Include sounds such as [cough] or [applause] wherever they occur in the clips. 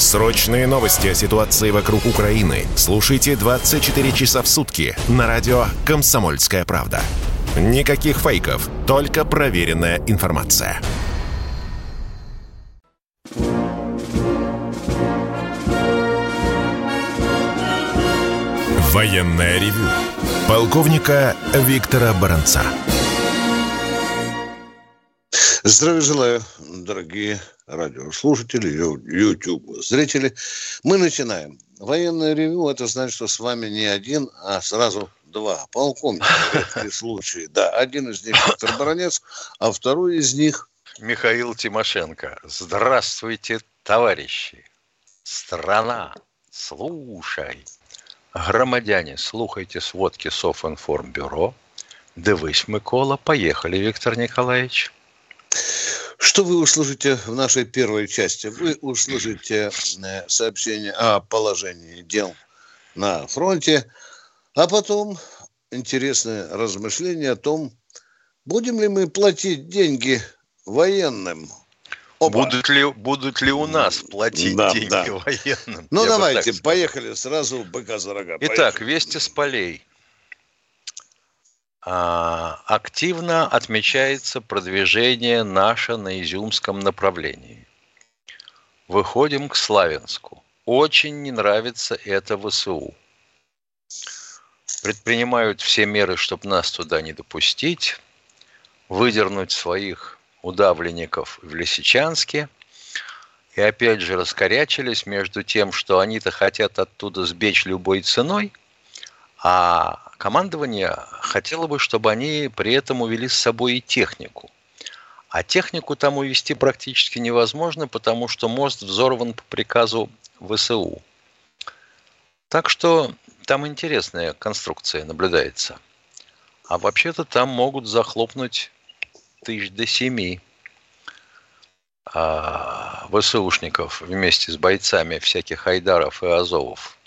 Срочные новости о ситуации вокруг Украины слушайте 24 часа в сутки на радио «Комсомольская правда». Никаких фейков, только проверенная информация. Военное ревю полковника Виктора Баранца. Здравия желаю, дорогие радиослушатели, YouTube зрители. Мы начинаем. Военное ревю – это значит, что с вами не один, а сразу два. Полковник, в [laughs] случае. Да, один из них Виктор Баранец, а второй из них Михаил Тимошенко. Здравствуйте, товарищи. Страна, слушай. Громадяне, слухайте сводки Софинформбюро. Дивись, Микола. Поехали, Виктор Николаевич. Что вы услышите в нашей первой части? Вы услышите э, сообщение о положении дел на фронте, а потом интересное размышление о том, будем ли мы платить деньги военным Опа. Будут ли, будут ли у нас платить да, деньги да. военным? Ну, Я давайте, поехали сразу быка за рога. Итак, поехали. вести с полей. А, активно отмечается продвижение наше на Изюмском направлении. Выходим к Славянску. Очень не нравится это ВСУ. Предпринимают все меры, чтобы нас туда не допустить, выдернуть своих удавленников в Лисичанске. И опять же раскорячились между тем, что они-то хотят оттуда сбечь любой ценой, а командование хотело бы, чтобы они при этом увели с собой и технику. А технику там увести практически невозможно, потому что мост взорван по приказу ВСУ. Так что там интересная конструкция наблюдается. А вообще-то там могут захлопнуть тысяч до семи а, ВСУшников вместе с бойцами всяких Айдаров и Азовов.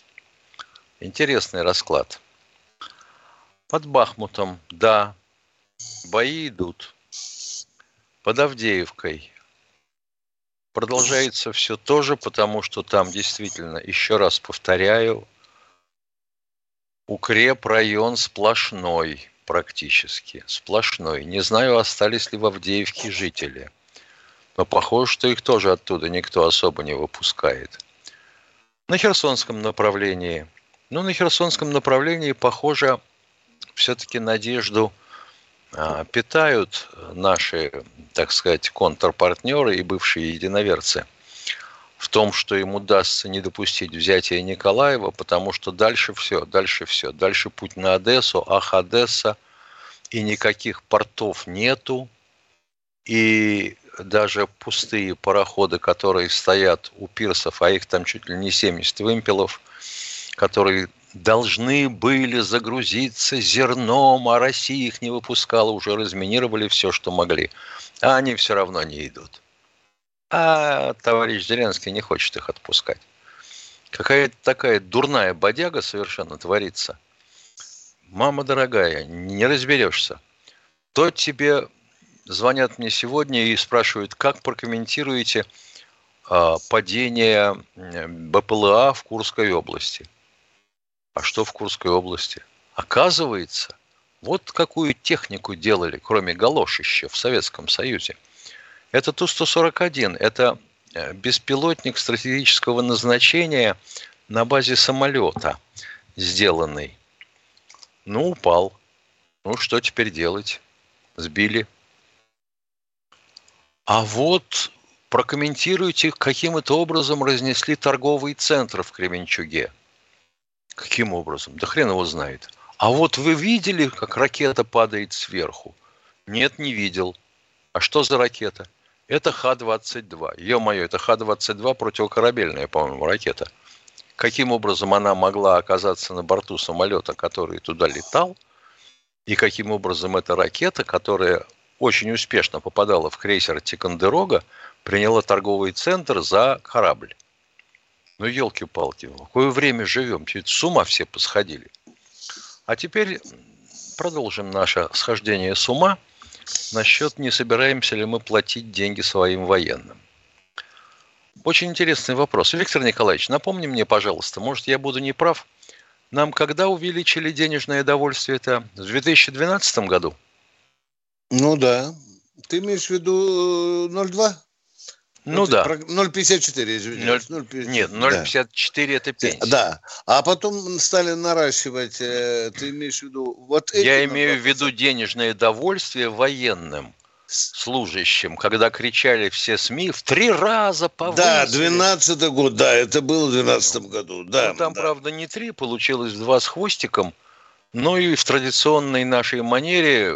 Интересный расклад. Под Бахмутом, да, бои идут. Под Авдеевкой продолжается все то же, потому что там действительно, еще раз повторяю, укреп район сплошной практически, сплошной. Не знаю, остались ли в Авдеевке жители. Но похоже, что их тоже оттуда никто особо не выпускает. На Херсонском направлении. Ну, на Херсонском направлении, похоже, все-таки надежду а, питают наши, так сказать, контрпартнеры и бывшие единоверцы в том, что им удастся не допустить взятия Николаева, потому что дальше все, дальше все. Дальше путь на Одессу, ах, Одесса, и никаких портов нету, и даже пустые пароходы, которые стоят у пирсов, а их там чуть ли не 70 вымпелов, которые должны были загрузиться зерном, а Россия их не выпускала, уже разминировали все, что могли. А они все равно не идут а товарищ Зеленский не хочет их отпускать. Какая-то такая дурная бодяга совершенно творится. Мама дорогая, не разберешься. То тебе звонят мне сегодня и спрашивают, как прокомментируете э, падение БПЛА в Курской области. А что в Курской области? Оказывается, вот какую технику делали, кроме галош еще в Советском Союзе – это Ту-141. Это э, беспилотник стратегического назначения на базе самолета сделанный. Ну, упал. Ну, что теперь делать? Сбили. А вот прокомментируйте, каким это образом разнесли торговый центр в Кременчуге. Каким образом? Да хрен его знает. А вот вы видели, как ракета падает сверху? Нет, не видел. А что за ракета? Это Х-22. Ё-моё, это Х-22 противокорабельная, по-моему, ракета. Каким образом она могла оказаться на борту самолета, который туда летал, и каким образом эта ракета, которая очень успешно попадала в крейсер Тикандерога, приняла торговый центр за корабль. Ну, елки-палки, в какое время живем? Чуть с ума все посходили. А теперь продолжим наше схождение с ума насчет, не собираемся ли мы платить деньги своим военным. Очень интересный вопрос. Виктор Николаевич, напомни мне, пожалуйста, может, я буду неправ, нам когда увеличили денежное довольствие? Это в 2012 году? Ну да. Ты имеешь в виду 0,2? Э, ну вот да. 0,54, извиняюсь. 0, 0,54. Нет, 0,54 да. это пенсия. Да. А потом стали наращивать, э, ты имеешь в виду... Вот Я имею в виду денежное довольствие военным служащим, когда кричали все СМИ, в три раза повысили. Да, 12 год, да, это было в 12 году, да. Ну, там, да. правда, не три, получилось два с хвостиком, но и в традиционной нашей манере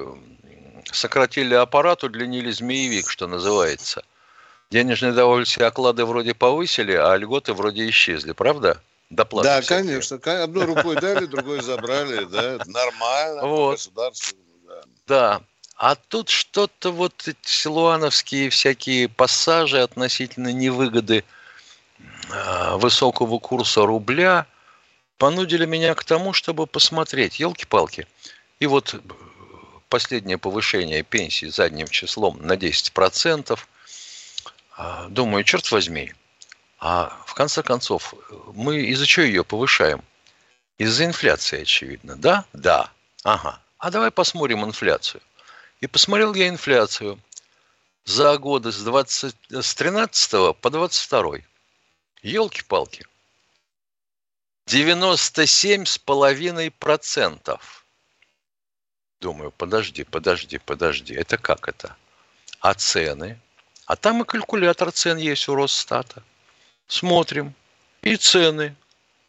сократили аппарат, удлинили змеевик, что называется. Денежные довольствие оклады вроде повысили, а льготы вроде исчезли, правда? Доплаты да, всякие. конечно. Одной рукой дали, другой забрали, да, нормально. Вот. Государство. Да. да. А тут что-то вот эти силуановские всякие пассажи относительно невыгоды а, высокого курса рубля понудили меня к тому, чтобы посмотреть, елки-палки. И вот последнее повышение пенсии задним числом на 10%. А, думаю, черт возьми, а в конце концов, мы из-за чего ее повышаем? Из-за инфляции, очевидно. Да? Да. Ага. А давай посмотрим инфляцию. И посмотрел я инфляцию за годы с, 20, с 13 по 22. Елки-палки. 97,5%. Думаю, подожди, подожди, подожди. Это как это? А цены? А там и калькулятор цен есть у Росстата. Смотрим. И цены.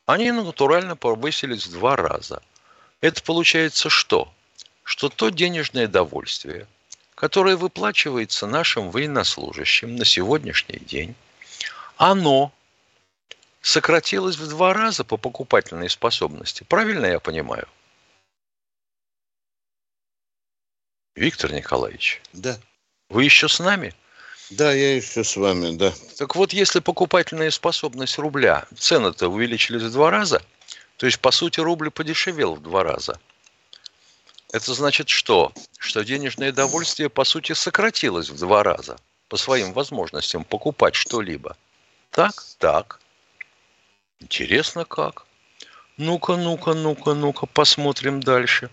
Они натурально повысились в два раза. Это получается что? что то денежное довольствие, которое выплачивается нашим военнослужащим на сегодняшний день, оно сократилось в два раза по покупательной способности. Правильно я понимаю? Виктор Николаевич. Да. Вы еще с нами? Да, я еще с вами, да. Так вот, если покупательная способность рубля, цены-то увеличились в два раза, то есть, по сути, рубль подешевел в два раза – это значит что? Что денежное довольствие, по сути, сократилось в два раза по своим возможностям покупать что-либо. Так? Так. Интересно как? Ну-ка, ну-ка, ну-ка, ну-ка, посмотрим дальше.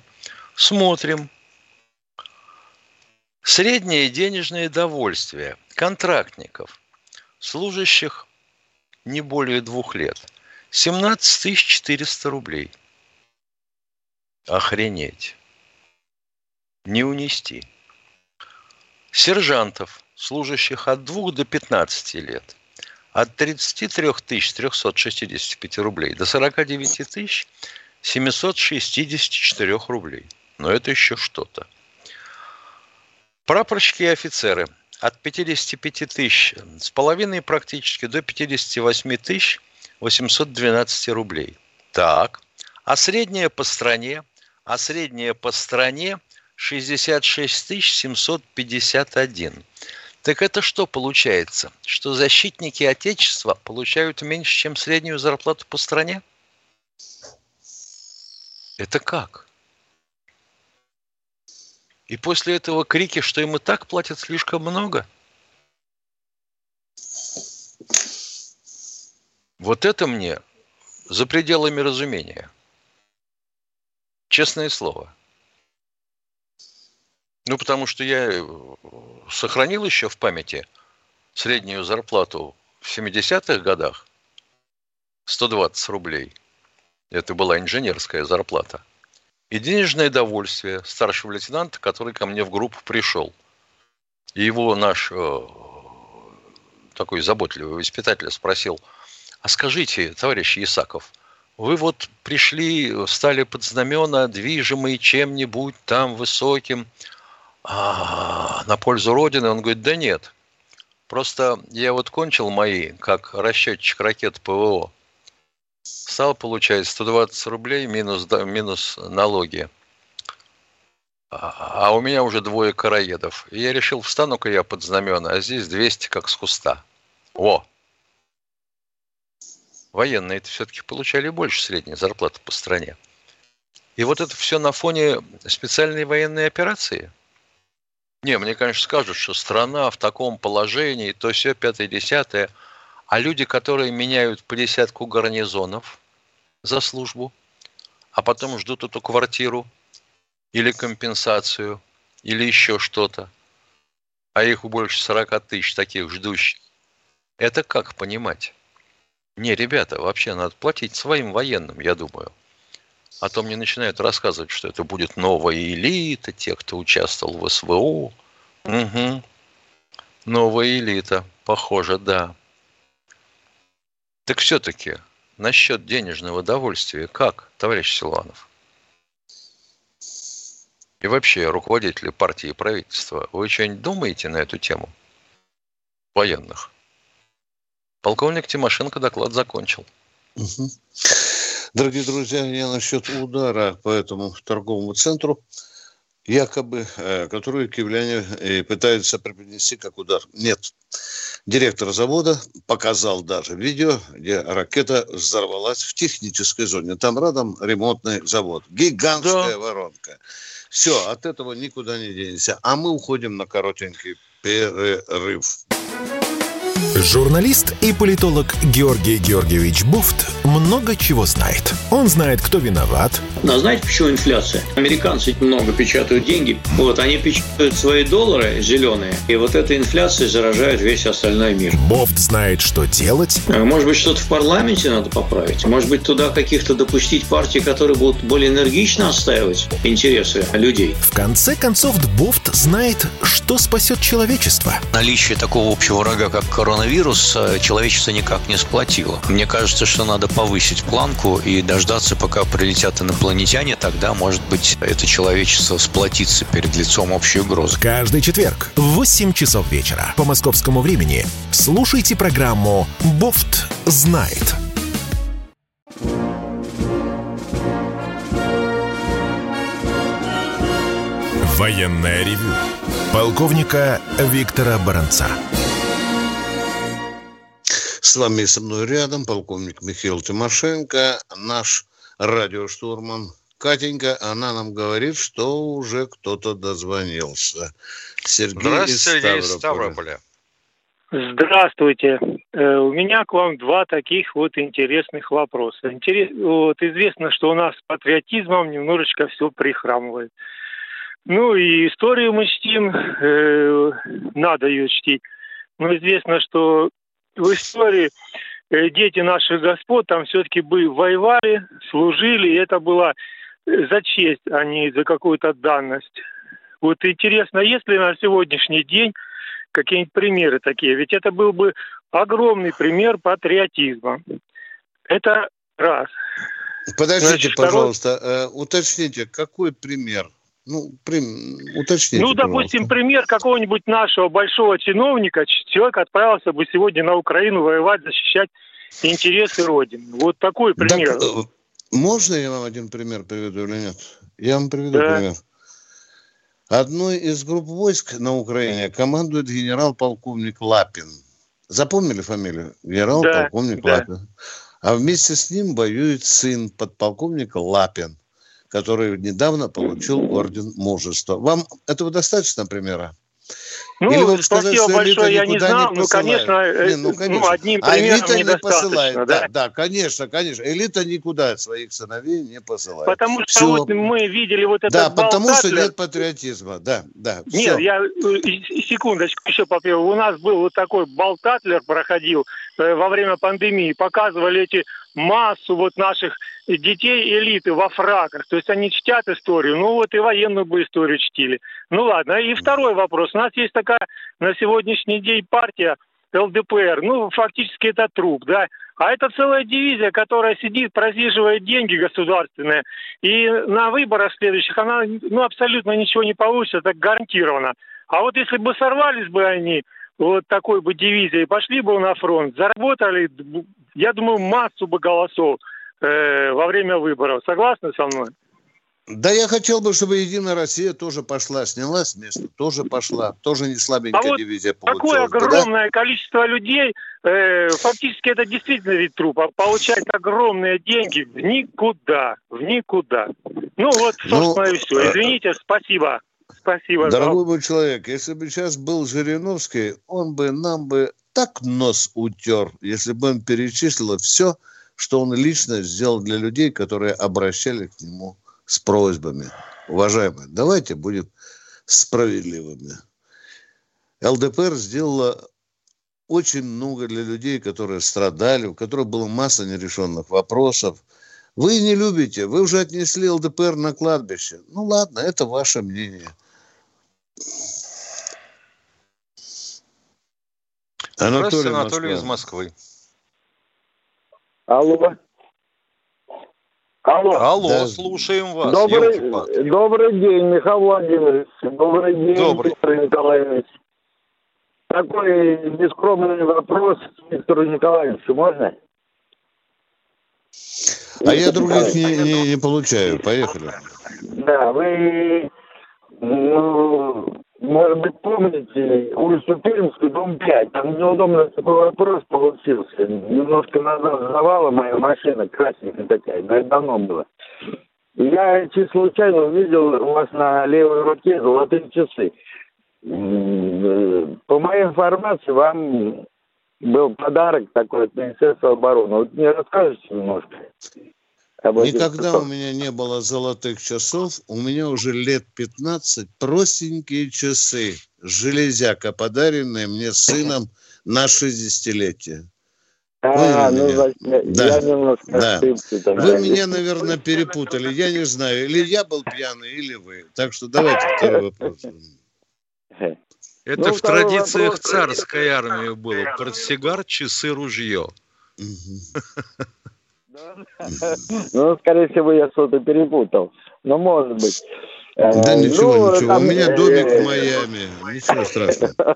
Смотрим. Среднее денежное довольствие контрактников, служащих не более двух лет, 17 400 рублей. Охренеть не унести. Сержантов, служащих от 2 до 15 лет, от 33 365 рублей до 49 тысяч 764 рублей. Но это еще что-то. Прапорщики и офицеры от 55 тысяч с половиной практически до 58 тысяч 812 рублей. Так. А средняя по стране, а средняя по стране 66 751. Так это что получается? Что защитники Отечества получают меньше, чем среднюю зарплату по стране? Это как? И после этого крики, что им и так платят слишком много? Вот это мне за пределами разумения. Честное слово. Ну, потому что я э, сохранил еще в памяти среднюю зарплату в 70-х годах 120 рублей. Это была инженерская зарплата. И денежное довольствие старшего лейтенанта, который ко мне в группу пришел. И его наш э, такой заботливый воспитатель спросил, а скажите, товарищ Исаков, вы вот пришли, стали под знамена, движимые чем-нибудь там высоким, а, на пользу Родины? Он говорит, да нет. Просто я вот кончил мои, как расчетчик ракет ПВО. Стал получать 120 рублей минус, да, минус налоги. А, а у меня уже двое караедов. И я решил, встану-ка я под знамена, а здесь 200 как с куста. О! Военные это все-таки получали больше средней зарплаты по стране. И вот это все на фоне специальной военной операции. Не, мне, конечно, скажут, что страна в таком положении, то все пятое-десятое. А люди, которые меняют по десятку гарнизонов за службу, а потом ждут эту квартиру или компенсацию, или еще что-то, а их больше 40 тысяч таких ждущих, это как понимать? Не, ребята, вообще надо платить своим военным, я думаю. А то мне начинают рассказывать, что это будет новая элита, те, кто участвовал в СВО. Угу. Новая элита, похоже, да. Так все-таки, насчет денежного довольствия, как, товарищ Силуанов? И вообще, руководители партии и правительства, вы что-нибудь думаете на эту тему? Военных. Полковник Тимошенко доклад закончил. Угу. Дорогие друзья, я насчет удара по этому торговому центру, якобы, э, который киевляне э, пытаются преподнести как удар. Нет. Директор завода показал даже видео, где ракета взорвалась в технической зоне. Там рядом ремонтный завод. Гигантская да. воронка. Все, от этого никуда не денешься. А мы уходим на коротенький перерыв. Журналист и политолог Георгий Георгиевич Буфт много чего знает. Он знает, кто виноват. А знаете, почему инфляция? Американцы много печатают деньги. Вот, они печатают свои доллары зеленые. И вот эта инфляция заражает весь остальной мир. Бофт знает, что делать. А, может быть, что-то в парламенте надо поправить? Может быть, туда каких-то допустить партии, которые будут более энергично отстаивать интересы людей? В конце концов, Бофт знает, что спасет человечество. Наличие такого общего врага, как коронавирус э, человечество никак не сплотило. Мне кажется, что надо повысить планку и дождаться, пока прилетят инопланетяне, тогда, может быть, это человечество сплотится перед лицом общей угрозы. Каждый четверг в 8 часов вечера по московскому времени слушайте программу «Бофт знает». Военная ревю. Полковника Виктора Баранца. С вами со мной рядом полковник Михаил Тимошенко, наш радиоштурман. Катенька, она нам говорит, что уже кто-то дозвонился. Сергей Здравствуйте, из Ставрополя. Здравствуйте. Э, у меня к вам два таких вот интересных вопроса. Интерес... Вот известно, что у нас с патриотизмом немножечко все прихрамывает. Ну и историю мы чтим, э, надо ее чтить. Но известно, что в истории э, дети наших господ там все-таки бы воевали, служили, и это было э, за честь, а не за какую-то данность. Вот интересно, есть ли на сегодняшний день какие-нибудь примеры такие? Ведь это был бы огромный пример патриотизма. Это раз. Подождите, Значит, пожалуйста, второй... э, уточните, какой пример? Ну, при... уточните. Ну, допустим, пожалуйста. пример какого-нибудь нашего большого чиновника. Человек отправился бы сегодня на Украину воевать, защищать интересы Родины. Вот такой пример. Так, э, можно я вам один пример приведу или нет? Я вам приведу да. пример. Одной из групп войск на Украине командует генерал-полковник Лапин. Запомнили фамилию? Генерал-полковник да, Лапин. Да. А вместе с ним воюет сын подполковника Лапин который недавно получил орден мужества. Вам этого достаточно примера? Ну, Или вам сказать, что большое я не знал, не ну, конечно, не, ну, конечно. Ну, одним а элита не посылает. Да? да, да, конечно, конечно. Элита никуда своих сыновей не посылает. Потому что все. вот мы видели вот это. Да, потому что нет патриотизма, да, да. Нет, все. я э, секундочку еще попью. У нас был вот такой болтатлер проходил э, во время пандемии. Показывали эти массу вот наших детей элиты во фраках. То есть они чтят историю. Ну вот и военную бы историю чтили. Ну ладно. И второй вопрос. У нас есть такая на сегодняшний день партия ЛДПР. Ну, фактически это труп, да. А это целая дивизия, которая сидит, просиживает деньги государственные. И на выборах следующих она ну, абсолютно ничего не получится, так гарантированно. А вот если бы сорвались бы они, вот такой бы дивизией, пошли бы на фронт, заработали, я думаю, массу бы голосов э, во время выборов. Согласны со мной? Да я хотел бы, чтобы Единая Россия тоже пошла, снялась с места, тоже пошла, тоже не слабенькая а вот дивизия получилась. Такое огромное да? количество людей, э, фактически это действительно вид трупа, получать огромные деньги в никуда, в никуда. Ну вот, ну, собственно, ну, и все. Э, Извините, спасибо. Спасибо. Дорогой мой человек, если бы сейчас был Жириновский, он бы нам бы так нос утер, если бы он перечислил все, что он лично сделал для людей, которые обращались к нему с просьбами. Уважаемые, давайте будем справедливыми. ЛДПР сделала очень много для людей, которые страдали, у которых была масса нерешенных вопросов. Вы не любите, вы уже отнесли ЛДПР на кладбище. Ну ладно, это ваше мнение. Анатолий, Анатолий из Москвы. Алло. Алло. Алло, да. слушаем вас. Добрый, добрый день, Михаил Владимирович. Добрый день, добрый. Виктор Николаевич. Такой бескромный вопрос Виктору Николаевичу, можно? А я других не, не, не получаю. Поехали. Да, вы, ну, может быть, помните улицу Пермскую, дом 5. Там неудобно такой вопрос получился. Немножко назад сдавала моя машина, красненькая такая, но это давно было. Я случайно увидел у вас на левой руке золотые часы. По моей информации, вам был подарок такой от Министерства обороны. Вот мне расскажете немножко? Никогда у меня не было золотых часов. У меня уже лет 15 простенькие часы. Железяка, подаренные мне сыном на 60-летие. А, Вы ну, меня? Я, да. я немножко да. ошибся. Вы меня, наверное, перепутали. Я не знаю, или я был пьяный, или вы. Так что давайте второй вопрос. Это ну, в традициях вопрос... царской армии было. Портсигар, часы, ружье. Ну, скорее всего, я что-то перепутал. Но может быть. Да э, ничего, ну, ничего. У меня домик в Майами. Ничего страшного.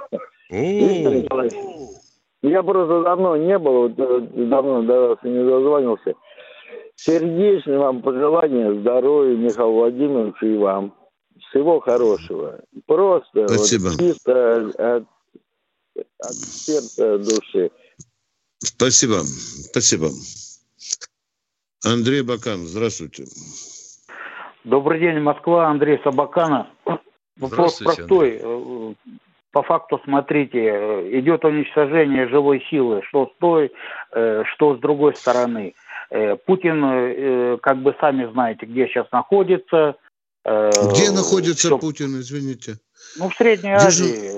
[laughs] Я просто давно не был, э, давно до вас не дозвонился. Сердечное вам пожелание здоровья, Михаил Владимирович, и вам. Всего хорошего. Просто Спасибо. Вот, чисто от, от сердца души. Спасибо. Спасибо. Андрей Бакан, здравствуйте. Добрый день, Москва, Андрей Сабакана. Вопрос простой. Андрей. По факту, смотрите, идет уничтожение живой силы, что с той, э, что с другой стороны. Э, Путин, э, как бы сами знаете, где сейчас находится. Где находится Все... Путин, извините? Ну, в Средней Азии.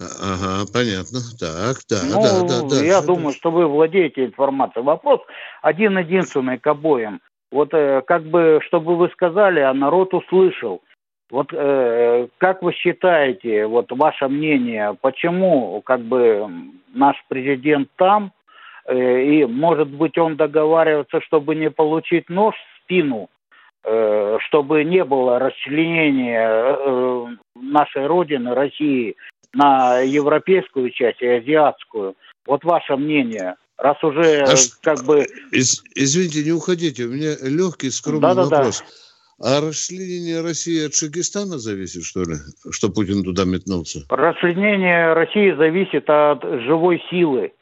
Ага, понятно. Так, да, ну, да, да, да. Я да, думаю, да. что вы владеете информацией. Вопрос один-единственный к обоим. Вот э, как бы, чтобы вы сказали, а народ услышал. Вот э, как вы считаете, вот ваше мнение, почему как бы наш президент там, э, и может быть он договаривается, чтобы не получить нож в спину, э, чтобы не было расчленения э, нашей Родины, России, на европейскую часть и азиатскую. Вот ваше мнение, раз уже а как бы... Из, извините, не уходите, у меня легкий, скромный да, да, вопрос. А расчленение России от Шагистана зависит, что ли, что Путин туда метнулся? Расчленение России зависит от живой силы.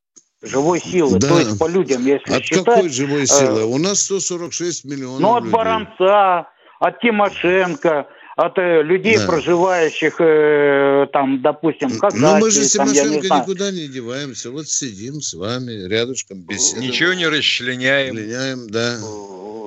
Живой силы, да. то есть по людям, если От считать... какой живой силы? Э, У нас 146 миллионов Ну, от людей. Баранца, от Тимошенко, от э, людей, да. проживающих э, там, допустим, в Казахстане. Ну, мы же с Тимошенко не никуда не деваемся. Вот сидим с вами рядышком, беседуем. Ничего не расчленяем. Расчленяем, да.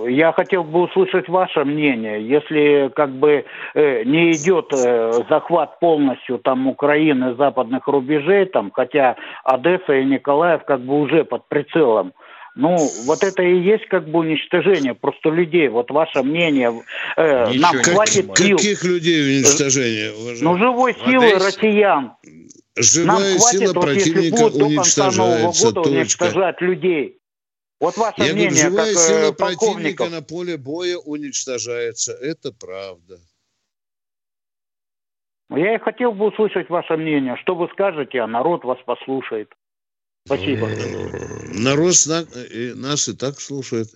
Я хотел бы услышать ваше мнение. Если как бы э, не идет э, захват полностью там Украины, западных рубежей, там, хотя Одесса и Николаев как бы уже под прицелом Ну, вот это и есть как бы уничтожение просто людей. Вот ваше мнение. Э, нам как, хватит сил. Каких людей уничтожение? Уважаемый? Ну, живой силы россиян. Живая Нам хватит, сила вот если противника будут до конца Нового года Точка. уничтожать людей. Вот ваше Я говорю, мнение, живая как сила э, противника полковников. на поле боя уничтожается. Это правда. Я и хотел бы услышать ваше мнение. Что вы скажете, а народ вас послушает. Спасибо. Народ сна- и нас и так слушает.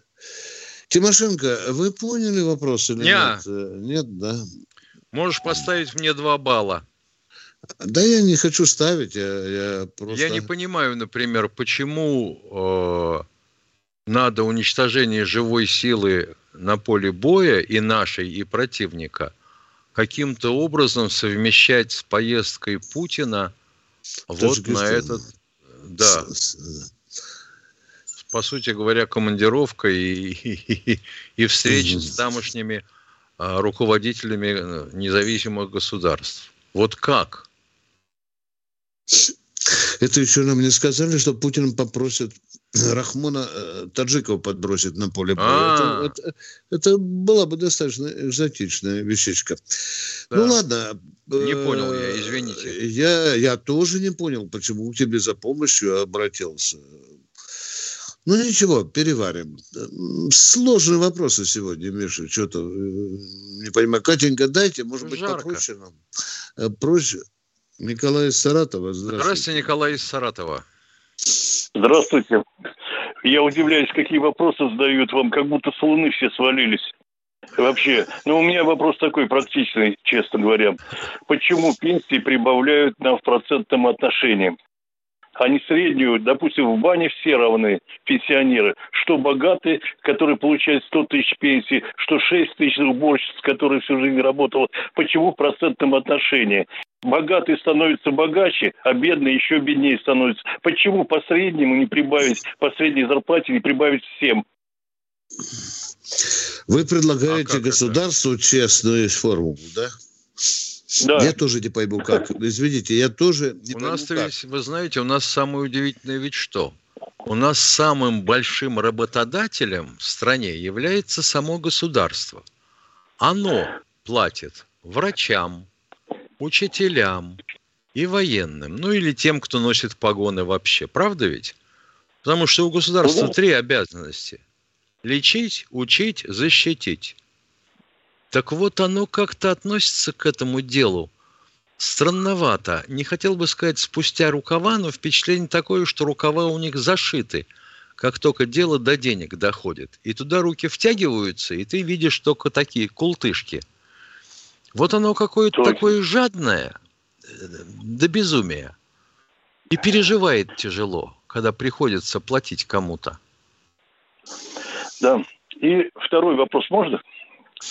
Тимошенко, вы поняли вопрос или Ня. нет? Э, Нет, да. Можешь поставить мне два балла. Да я не хочу ставить, я, я просто... Я не понимаю, например, почему э, надо уничтожение живой силы на поле боя и нашей, и противника каким-то образом совмещать с поездкой Путина вот на этот, да, по сути говоря, командировка и, и, и встреча с тамошними а, руководителями э, независимых государств. Вот как? Это еще нам не сказали, что Путин попросит Рахмона э, Таджикова подбросить на поле боя. А. Это, это- это была бы достаточно экзотичная вещичка. Да. Ну ладно. Не э, понял я, извините. Я, я тоже не понял, почему к тебе за помощью обратился. Ну ничего, переварим. Сложные вопросы сегодня, Миша. Что-то э, не понимаю. Катенька, дайте, может быть, Жарко. попроще нам. Э, Проще. Николай из Саратова, здравствуйте. Здравствуйте, Николай из Саратова. Здравствуйте. Я удивляюсь, какие вопросы задают вам, как будто с Луны все свалились. Вообще, ну у меня вопрос такой практичный, честно говоря. Почему пенсии прибавляют нам в процентном отношении? Они среднюю, допустим, в бане все равны, пенсионеры. Что богатые, которые получают 100 тысяч пенсии, что 6 тысяч уборщиц, которые всю жизнь работала. Почему в процентном отношении? Богатые становятся богаче, а бедные еще беднее становятся. Почему по среднему не прибавить, по средней зарплате не прибавить всем? Вы предлагаете государству честную формулу, да? Да. Я тоже не пойму, как. Извините, я тоже не У пойму, нас, как. ведь, вы знаете, у нас самое удивительное ведь что? У нас самым большим работодателем в стране является само государство. Оно платит врачам, учителям и военным, ну или тем, кто носит погоны вообще. Правда ведь? Потому что у государства Ну три обязанности. Лечить, учить, защитить. Так вот, оно как-то относится к этому делу странновато. Не хотел бы сказать спустя рукава, но впечатление такое, что рукава у них зашиты, как только дело до денег доходит. И туда руки втягиваются, и ты видишь только такие култышки. Вот оно какое-то такое жадное, э, до безумия. И переживает тяжело, когда приходится платить кому-то. Да. И второй вопрос можно?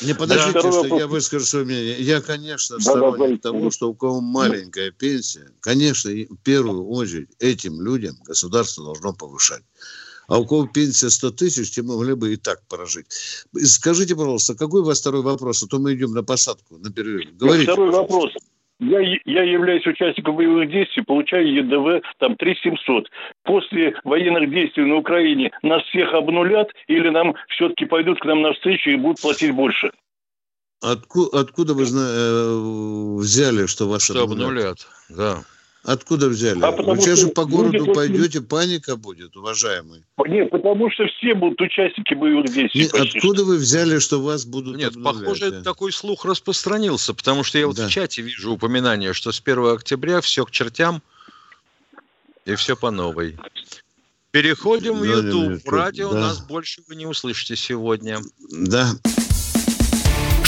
Не подождите, Второй что вопрос. я выскажу свое мнение. Я, конечно, Да, сторонник да, да. того, что у кого маленькая пенсия, конечно, в первую очередь этим людям государство должно повышать. А у кого пенсия 100 тысяч, те могли бы и так прожить. Скажите, пожалуйста, какой у вас второй вопрос? А то мы идем на посадку, на перерыв. Говорите. Второй вопрос. Я, я являюсь участником боевых действий, получаю ЕДВ там 3700. После военных действий на Украине нас всех обнулят или нам все-таки пойдут к нам навстречу и будут платить больше? Отку- откуда вы зна- э, взяли, что ваши Что обнулят, да. Откуда взяли? А потому Вы сейчас же что по городу очень- пойдете, паника будет, уважаемый. Нет, потому что все будут участники боевых действий. Не, почти откуда вы взяли, что вас будут Нет, обнулять, похоже, да? такой слух распространился, потому что я вот в чате вижу упоминание, что с 1 октября все к чертям и все по новой. Переходим в Да, да, YouTube. да, Радио да. нас больше вы не услышите сегодня. Да.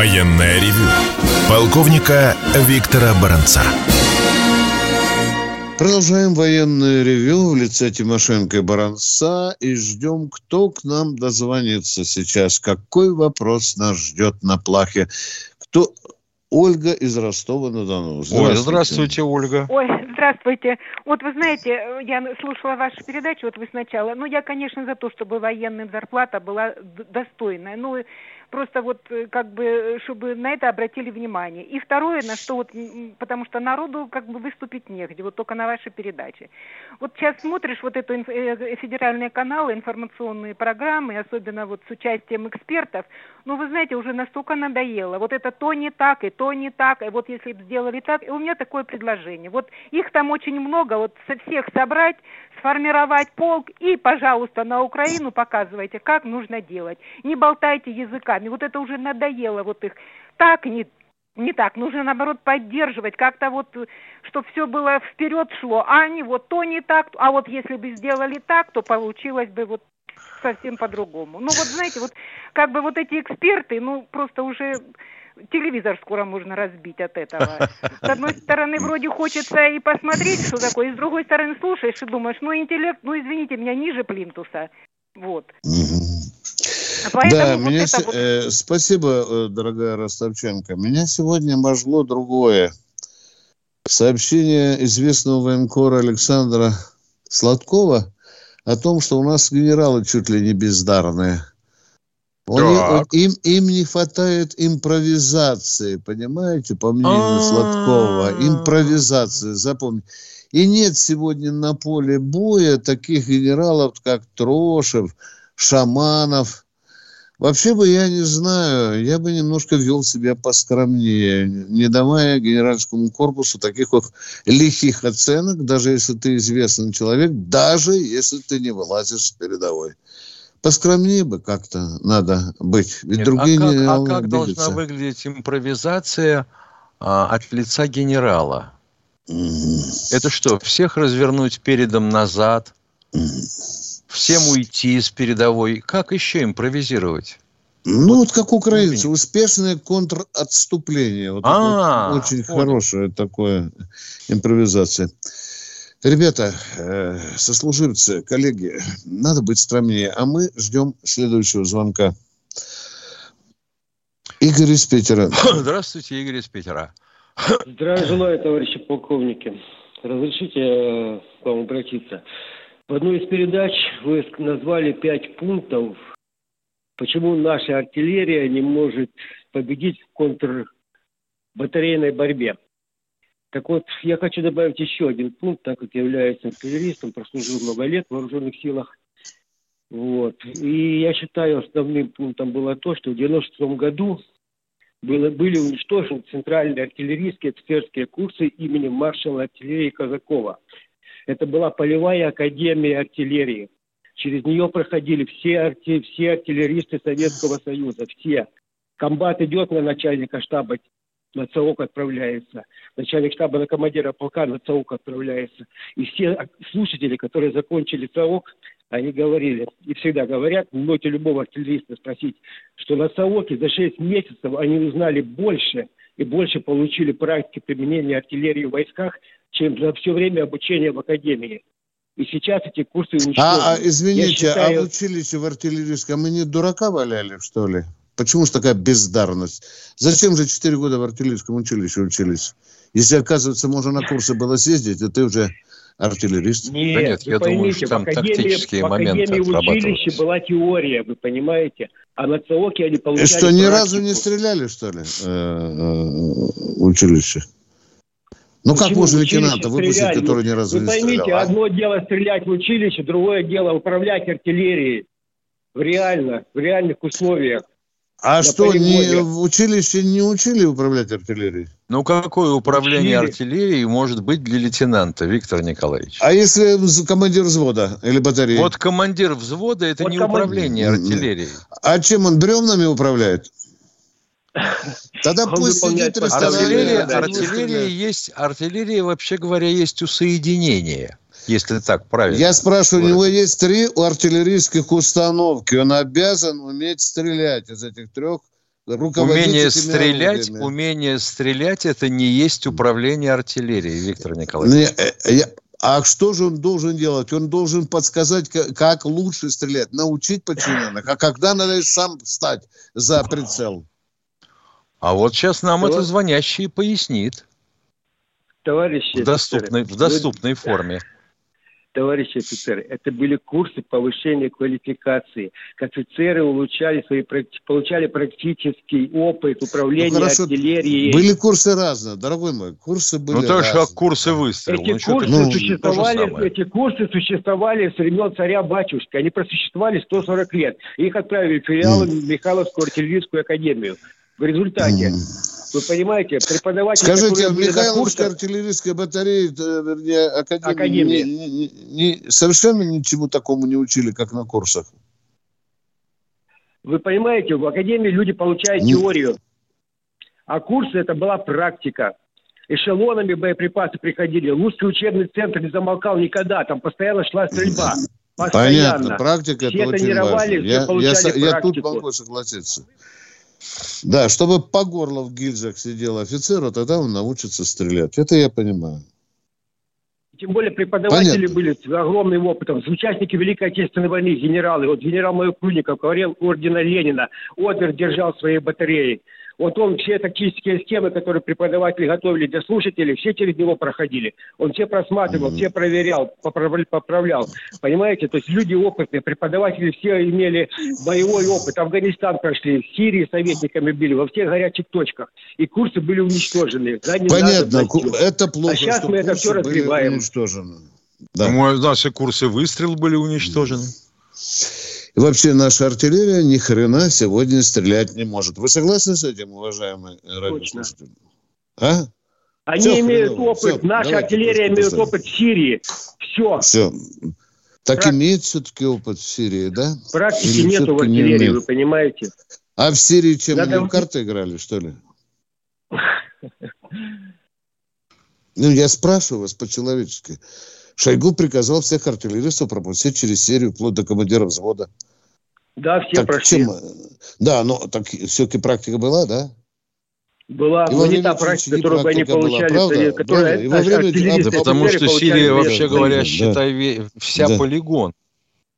Военное ревю полковника Виктора Баранца. Продолжаем военное ревю в лице Тимошенко и Баранца и ждем, кто к нам дозвонится сейчас. Какой вопрос нас ждет на плахе? Кто? Ольга из Ростова-на-Дону. Здравствуйте. Ой, здравствуйте, Ольга. Ой, здравствуйте. Вот вы знаете, я слушала вашу передачу, вот вы сначала. Ну, я, конечно, за то, чтобы военным зарплата была достойная. Ну, просто вот э, как бы, чтобы на это обратили внимание. И второе, на что вот, потому что народу как бы выступить негде, вот только на вашей передаче. Вот сейчас смотришь вот эту э, федеральные каналы, информационные программы, особенно вот с участием экспертов, ну, вы знаете, уже настолько надоело. Вот это то не так, и то не так, и вот если бы сделали так, и у меня такое предложение. Вот их там очень много, вот со всех собрать, сформировать полк и, пожалуйста, на Украину показывайте, как нужно делать. Не болтайте языками. Вот это уже надоело, вот их так не не так, нужно наоборот поддерживать, как-то вот, чтобы все было вперед шло, а не вот то не так, а вот если бы сделали так, то получилось бы вот совсем по-другому. Ну вот знаете, вот как бы вот эти эксперты, ну просто уже телевизор скоро можно разбить от этого. С одной стороны, вроде хочется и посмотреть, что такое, и с другой стороны, слушаешь и думаешь, ну, интеллект, ну, извините меня, ниже плинтуса. Вот. Поэтому да, вот меня с... вот... э, спасибо, э, дорогая Ростовченко. Меня сегодня можло другое. Сообщение известного военкора Александра Сладкова о том, что у нас генералы чуть ли не бездарные. Он, им, им не хватает импровизации, понимаете, по мнению А-а-а. Сладкова. Импровизации, запомните. И нет сегодня на поле боя таких генералов, как Трошев, Шаманов. Вообще бы я не знаю, я бы немножко вел себя поскромнее, не давая генеральскому корпусу таких вот лихих оценок, даже если ты известный человек, даже если ты не вылазишь с передовой поскромнее бы как-то надо быть. Ведь Нет, другие а как, а как должна выглядеть импровизация а, от лица генерала? Mm. Это что, всех развернуть передом назад? Mm. Всем уйти с передовой? Как еще импровизировать? Ну, вот, вот как украинцы, успешное контратступление. Вот а, очень понял. хорошая такое импровизация. Ребята, э, сослуживцы, коллеги, надо быть скромнее. А мы ждем следующего звонка. Игорь из Питера. [coughs] Здравствуйте, Игорь из Питера. Здравия желаю, товарищи полковники. Разрешите э, к вам обратиться. В одной из передач вы назвали пять пунктов, почему наша артиллерия не может победить в контрбатарейной борьбе. Так вот, я хочу добавить еще один пункт, так как являюсь артиллеристом, прослужил много лет в вооруженных силах. Вот. И я считаю, основным пунктом было то, что в 96 году было, были уничтожены центральные артиллерийские экспертские курсы имени маршала артиллерии Казакова. Это была полевая академия артиллерии. Через нее проходили все, арти, все артиллеристы Советского Союза, все. Комбат идет на начальника штаба на ЦОК отправляется, начальник штаба на командира полка на ЦОК отправляется. И все слушатели, которые закончили ЦОК, они говорили, и всегда говорят, можете любого артиллериста спросить, что на ЦОКе за 6 месяцев они узнали больше и больше получили практики применения артиллерии в войсках, чем за все время обучения в академии. И сейчас эти курсы уничтожены. А, а извините, а считаю... а в училище в артиллерийском мы не дурака валяли, что ли? Почему же такая бездарность? Зачем же 4 года в артиллерийском училище учились? Если, оказывается, можно на курсы было съездить, и ты уже артиллерист. Нет, да нет я поймите, думаю, что там тактические моменты В училище была теория, вы понимаете? А на ЦОКе они получали И что, ни разу не стреляли, что ли, э, э, училище? Ну Почему как можно лейтенанта выпустить, который ни разу Вы не поймите, стрелял? А? одно дело стрелять в училище, другое дело управлять артиллерией. В реально, в реальных условиях. А что, не, в училище не учили управлять артиллерией? Ну, какое управление учили. артиллерией может быть для лейтенанта, Виктор Николаевич? А если командир взвода или батареи? Вот командир взвода – это вот не командир. управление артиллерией. А чем он, бревнами управляет? Тогда он пусть сидит артиллерия, артиллерия есть, артиллерия, вообще говоря, есть усоединение если так правильно. Я спрашиваю, говорить. у него есть три артиллерийских установки. Он обязан уметь стрелять из этих трех Умение стрелять, умение стрелять – это не есть управление артиллерией, Виктор Николаевич. Не, э, я, А что же он должен делать? Он должен подсказать, как лучше стрелять, научить подчиненных. А когда надо сам встать за прицел? А вот сейчас нам это звонящий пояснит. Товарищи в доступной, в доступной форме товарищи офицеры, это были курсы повышения квалификации. Офицеры улучшали свои, получали практический опыт управления ну, хорошо. артиллерией. Были курсы разные, дорогой мой, курсы были Ну, то же как курсы выстрела. Эти, ну, курсы ну, существовали, эти курсы существовали с времен царя-батюшки. Они просуществовали 140 лет. Их отправили в филиал mm. Михайловскую артиллерийскую академию. В результате mm вы понимаете, преподаватели... Скажите, в Михайловской артиллерийской батарее, э, вернее, академии, Академия. Не, не, не, совершенно ничему такому не учили, как на курсах? Вы понимаете, в академии люди получают не... теорию, а курсы это была практика. Эшелонами боеприпасы приходили. Русский учебный центр не замолкал никогда, там постоянно шла стрельба. Постоянно. Понятно, практика все это очень важно. Я, я, я тут могу согласиться. Да, чтобы по горло в гильзах сидел офицер, тогда он научится стрелять. Это я понимаю. Тем более преподаватели Понятно. были с огромным опытом, участники Великой Отечественной войны, генералы. Вот генерал-майор Круников говорил ордена Ленина. Опер держал свои батареи. Вот он все тактические схемы, которые преподаватели готовили для слушателей, все через него проходили. Он все просматривал, mm-hmm. все проверял, поправлял, поправлял. Понимаете? То есть люди опытные, преподаватели все имели боевой опыт. Афганистан прошли, в Сирии советниками были, во всех горячих точках. И курсы были уничтожены. Понятно, это плохо, А сейчас мы это все разбиваем. Уничтожены. Да. Ну, наши курсы выстрел были уничтожены. И вообще наша артиллерия ни хрена сегодня стрелять не может. Вы согласны с этим, уважаемый радиослушатель? А? Они все имеют хреново. опыт, все, наша артиллерия имеет опыт в Сирии. Все. Все. Так Прак... имеет все-таки опыт в Сирии, да? Практики нет в артиллерии, вы понимаете. А в Сирии чем, Надо... они в карты играли, что ли? Ну, я спрашиваю вас по-человечески. Шойгу приказал всех артиллеристов пропустить через серию, вплоть до командира взвода. Да, все так прошли. Чем... Да, но так все-таки практика была, да? Была, но не та практика, которую бы они получали. Была, правда? Которая, да, и во время... да, потому что Сирия, вообще говоря, да. считай, вся да. полигон.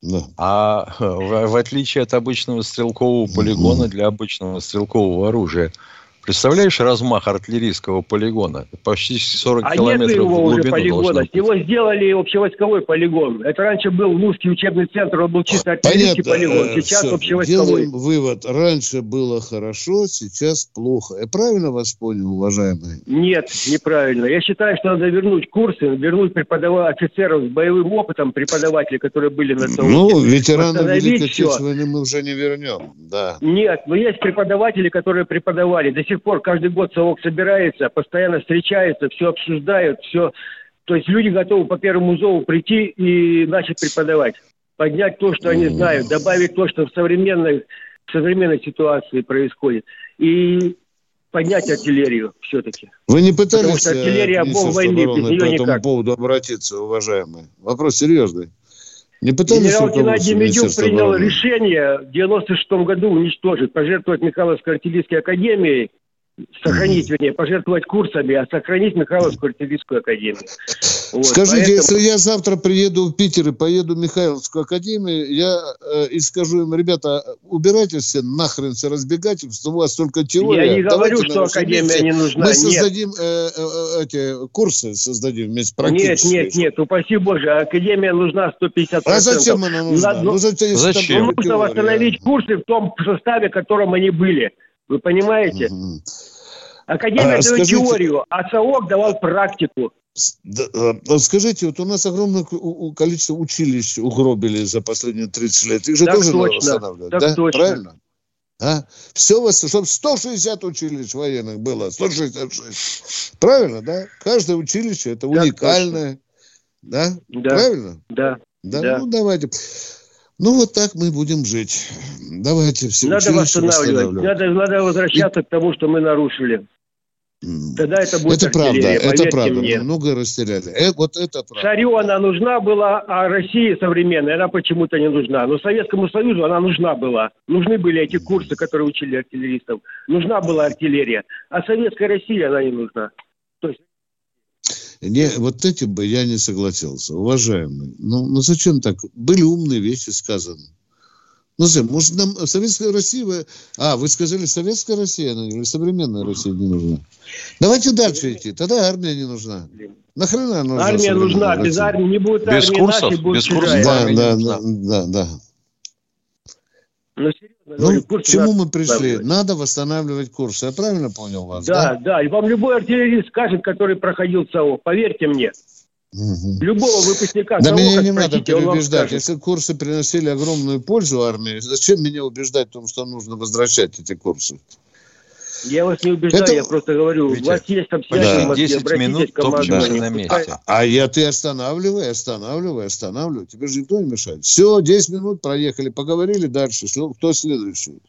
Да. А в, в отличие от обычного стрелкового полигона, для обычного стрелкового оружия – Представляешь размах артиллерийского полигона? Почти 40 а километров нет его уже полигона. Его сделали общевойсковой полигон. Это раньше был Лузский учебный центр, он был чисто артиллерийский Понятно. полигон. Э, сейчас Все. общевойсковой. Делаем вывод. Раньше было хорошо, сейчас плохо. Я правильно вас понял, уважаемый? Нет, неправильно. Я считаю, что надо вернуть курсы, вернуть преподавателей, офицеров с боевым опытом, преподаватели, которые были на САУКе. Ну, ветеранов Великой Отечественной мы уже не вернем. Да. Нет, но есть преподаватели, которые преподавали. До сих пор каждый год совок собирается, постоянно встречается, все обсуждают, все. То есть люди готовы по первому зову прийти и начать преподавать. Поднять то, что они знают, добавить то, что в современной, в современной ситуации происходит. И поднять артиллерию все-таки. Вы не пытались Потому что артиллерия бог войны, без нее по этому никак. поводу обратиться, уважаемые? Вопрос серьезный. Не пытались Генерал Геннадий Медюк принял обороны? решение в 96 году уничтожить, пожертвовать Михайловской артиллерийской академией сохранить, вернее, пожертвовать курсами, а сохранить Михайловскую артиллерийскую академию. Вот, Скажите, поэтому... если я завтра приеду в Питер и поеду в Михайловскую академию, я э, и скажу им, ребята, убирайтесь все нахрен все разбегательство, у вас только теория. Я не говорю, что академия вместе. не нужна. Мы создадим э, э, э, эти курсы, создадим вместе Нет, нет, нет, упаси Боже, академия нужна 150%. А зачем она нужна? Надо, ну, зачем? зачем? Нужно восстановить курсы в том составе, в котором они были. Вы понимаете? Угу. Академия а, дает теорию, а САОК давал практику. А, скажите, вот у нас огромное количество училищ угробили за последние 30 лет. Их же так тоже точно, надо восстанавливать. Так да? точно. Правильно? А? Все, чтобы 160 училищ военных было, 166. Правильно, да? Каждое училище это уникальное. Да? да? Правильно? Да. Да? да. Ну, давайте. Ну, вот так мы будем жить. Давайте все Надо восстанавливать. Надо, надо возвращаться И... к тому, что мы нарушили. Тогда это будет Это правда, это правда. Мне. Мы много растеряли. Э, вот это правда. Царю она нужна была, а России современной она почему-то не нужна. Но Советскому Союзу она нужна была. Нужны были эти курсы, которые учили артиллеристов. Нужна была артиллерия. А Советской России она не нужна. То есть Не, вот этим бы я не согласился, уважаемый. Ну, ну зачем так? Были умные вещи сказаны. Ну, зачем? Может, нам Советская Россия... вы- А, вы сказали, Советская Россия ну, или современная Россия не нужна? Давайте дальше идти. Тогда армия не нужна. Нахрена нужна Армия нужна, без Россия? армии не будет Без армии курсов, нашей, будет без курсов. Да, да, да, да, да. Ну, Ну, говорю, к чему мы пришли? Надо восстанавливать курс. Я правильно понял вас? Да, да, и вам любой артиллерист скажет, который проходил САО, поверьте мне. Мгм. Любого выпускника Да САО, меня не надо переубеждать. Если курсы приносили огромную пользу армии, зачем меня убеждать в том, что нужно возвращать эти курсы? Я вас не убеждаю, Это- я просто говорю, Витя, у вас есть в Москве, 10 обратитесь минут топчемся на месте. А я ты останавливай, останавливай, останавливай. Тебе же никто не мешает. Все, 10 минут проехали, поговорили дальше. Кто следующий?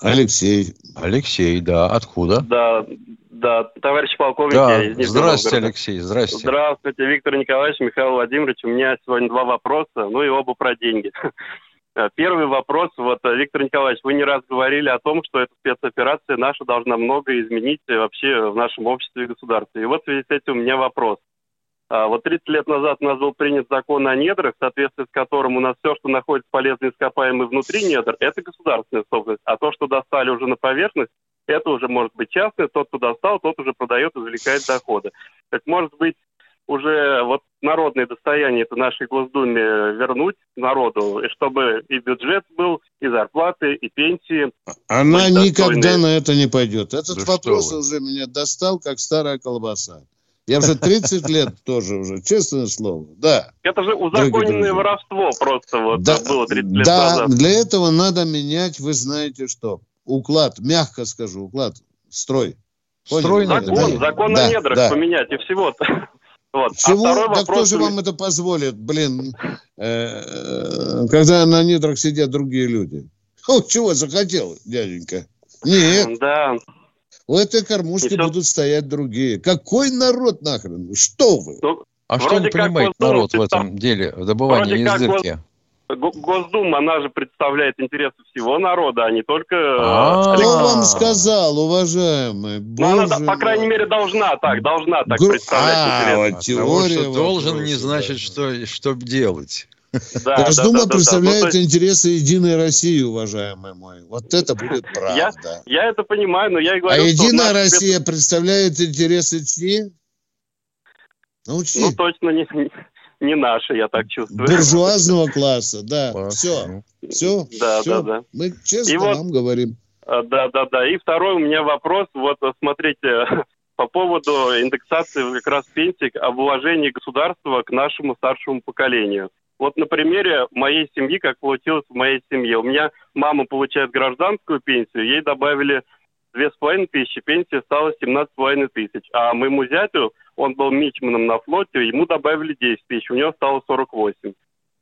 Алексей. Алексей, да. Откуда? Да, да, товарищ полковник, Да, я здравствуйте, Новгорода. Алексей, здрасте. Здравствуйте, Виктор Николаевич, Михаил Владимирович. У меня сегодня два вопроса, ну и оба про деньги. Э, Первый вопрос, вот, э, Виктор Николаевич, вы не раз говорили о том, что эта спецоперация наша должна многое изменить э, вообще в нашем обществе и государстве. И вот в связи с этим у меня вопрос. А, Вот 30 лет назад у нас был принят закон о недрах, в соответствии с которым у нас все, что находится полезные ископаемые внутри недр, это государственная собственность. А то, что достали уже на поверхность, это уже может быть частное. Тот, кто достал, тот уже продает, извлекает доходы. Есть, может быть, уже вот народное достояние это нашей Госдуме вернуть народу, и чтобы и бюджет был, и зарплаты, и пенсии. Она никогда на это не пойдет. Этот Да вопрос уже меня достал, как старая колбаса. Я уже 30 [laughs] лет тоже уже, честное слово. Да. Это же узаконенное воровство просто вот Да, было 30 лет да, назад. для этого надо менять, вы знаете что, уклад, мягко скажу, уклад, строй. Строй Закон, менять. закон Да, о недрах да. поменять, и всего-то. Вот. Чего? А Да вопрос... кто же вам это позволит, блин, э, когда на недрах сидят другие люди? О, чего захотел, дяденька? Нет, Да, у этой кормушки И всё- будут стоять другие. Какой народ нахрен? Что вы? ну, А что он как понимает, Госдума народ в этом деле, в добывании Вроде Госдума, она же представляет интересы всего народа, а не только... А. Кто вам сказал, уважаемый? Ну, она, по крайней мере, должна так, должна так представлять А, интересы. вот Того, теория что должен, не значит, да. что, что делать. Да, да, Госдума да, да, да. представляет Ну, то есть интересы Единой России, уважаемый мой. Вот это будет [laughs] Я, правда. я это понимаю, но я и А говорю, что Единая Россия представляет интересы чьи? Научи. Ну, точно не, не наши, я так чувствую. Буржуазного класса, да. Все, все, Да, все. да, да. Мы честно И вот- вам говорим. А, Да, да, да. И второй у меня вопрос. Вот э, смотрите, [laughs] по поводу индексации как раз пенсий, об уважении государства к нашему старшему поколению. Вот на примере моей семьи, как получилось в моей семье. У меня мама получает гражданскую пенсию, ей добавили две с половиной тысячи, пенсия стала 17 с половиной тысяч. А моему зятю, он был мичманом на флоте, ему добавили 10 тысяч, у него стало 48.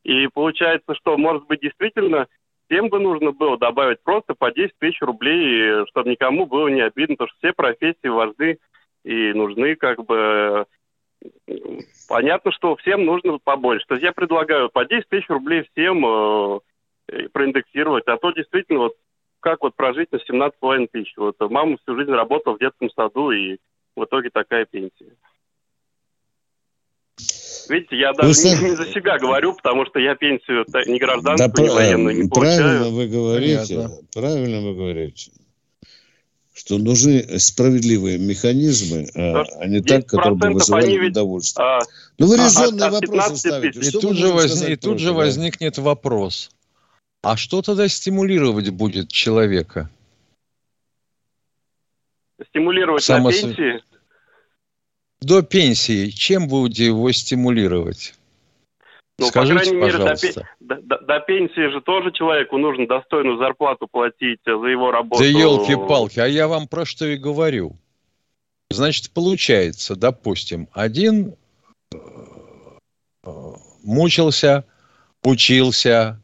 И получается, что, может быть, действительно всем бы нужно было добавить просто по 10 тысяч рублей, чтобы никому было не обидно, потому что все профессии важны и нужны как бы... Понятно, что всем нужно побольше. То есть я предлагаю по 10 тысяч рублей всем э, проиндексировать, а то действительно вот как вот прожить на 17,5 тысяч. Вот мама всю жизнь работала в детском саду, и в итоге такая пенсия. Видите, я даже Вы не, не за себя говорю, потому что я пенсию Да, гражданскую, ни пра- военную не правильно получаю. вы говорите, Понятно. правильно вы говорите, что нужны справедливые механизмы, а, Потому а не так, которые бы 10% вызывали они ведь, недовольство. а, Ну вы а, резонные от вопросы 15 ставите. И тут же, сказать и тут же да? возникнет вопрос. А что тогда стимулировать будет человека? стимулировать Само на пенсии. До пенсии чем будете его стимулировать? Ну, Скажите, по крайней мере, пожалуйста. до- до- до пенсии же тоже человеку нужно достойную зарплату платить за его работу. Да елки-палки, а я вам про что и говорю. Значит, получается, допустим, один э, мучился, учился,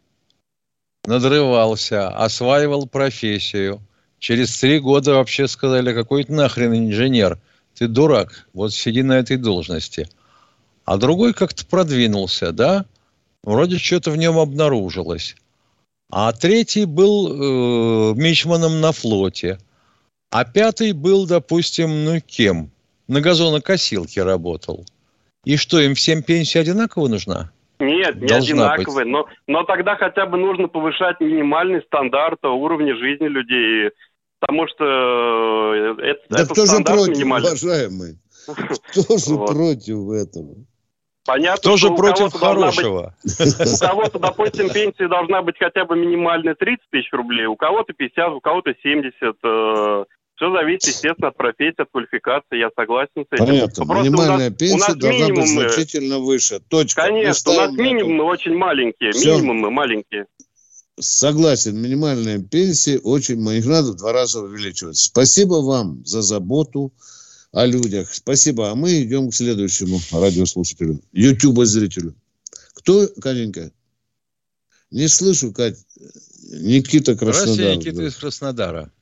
надрывался, осваивал профессию. Через три года вообще сказали, какой ты нахрен инженер, ты дурак, вот сиди на этой должности. А другой как-то продвинулся, да? Вроде что-то в нем обнаружилось. А третий был э, мичманом на флоте. А пятый был, допустим, ну кем? на газонокосилке работал. И что, им всем пенсия одинаково нужна? Нет, не Должна одинаковые, но, но тогда хотя бы нужно повышать минимальный стандарт уровня жизни людей, потому что э, это, Да этот кто же стандарт против, минимальный. уважаемый? [laughs] Кто же Вот. против этого? Понятно, Кто же против должна быть- хорошего? [laughs] У кого-то, допустим, пенсия должна быть хотя бы минимальная 30 тысяч рублей, у кого-то 50, у кого-то 70. Все зависит, естественно, от профессии, от квалификации, я согласен с этим. Понятно. Просто Минимальная у нас, пенсия у нас должна быть минимумы- значительно выше. Точка. Конечно, у нас минимумы очень маленькие, Всё. минимумы маленькие. Согласен, минимальные пенсии очень, их надо в два раза увеличивать. Спасибо вам за заботу о людях. Спасибо. А мы идем к следующему радиослушателю, ютуба-зрителю. Кто, Катенька? Не слышу, Кать. Никита Краснодар. Здравствуйте, Никита из Краснодара.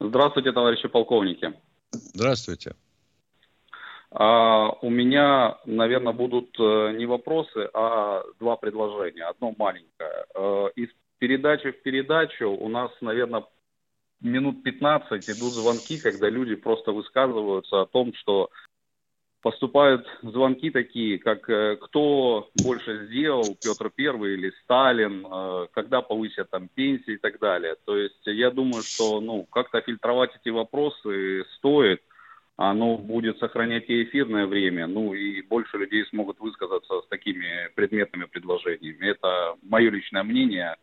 Здравствуйте, товарищи полковники. Здравствуйте. А, у меня, наверное, будут э, не вопросы, а два предложения. Одно маленькое. Э, из передачи в передачу у нас, наверное, минут 15 идут звонки, когда люди просто высказываются о том, что поступают звонки такие, как э, кто больше сделал, Петр Первый или Сталин, когда повысят там пенсии и так далее. То есть я думаю, что ну как-то фильтровать эти вопросы стоит, оно будет сохранять и эфирное время, ну и больше людей смогут высказаться с такими предметными предложениями. Это мое личное мнение,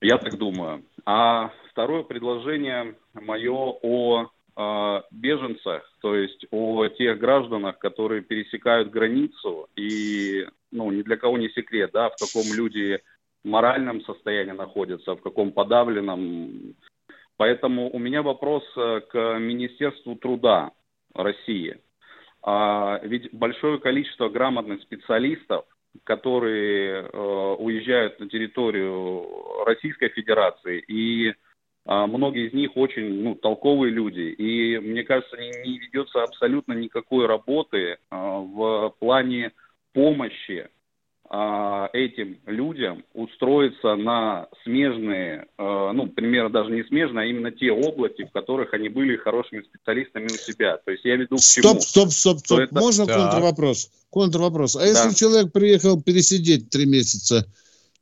я так думаю. А второе предложение мое о э, беженцах, то есть о тех гражданах, которые пересекают границу, и ну, ни для кого не секрет, да, в каком люди моральном состоянии находятся, в каком подавленном. Поэтому у меня вопрос э, к Министерству труда России. А, ведь большое количество грамотных специалистов, которые э, уезжают на территорию Российской Федерации, и а, многие из них очень ну, толковые люди. И мне кажется, не, ведется абсолютно никакой работы а, в плане помощи этим людям устроиться на смежные, а, ну, примерно даже не смежные, а именно те области, в которых они были хорошими специалистами у себя. То есть я веду к чему? Стоп, стоп, стоп, стоп. это- Можно Так. контрвопрос? Контрвопрос. А Да. если человек приехал пересидеть три месяца